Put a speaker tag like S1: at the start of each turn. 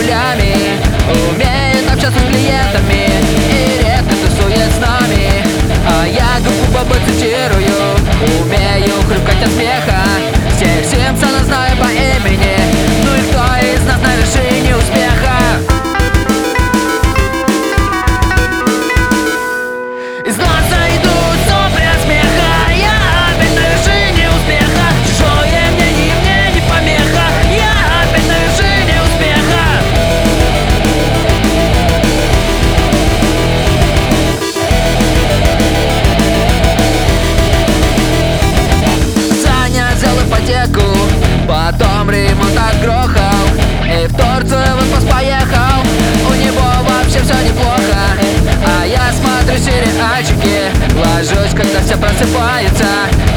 S1: нулями Умеет общаться с клиентами все просыпаются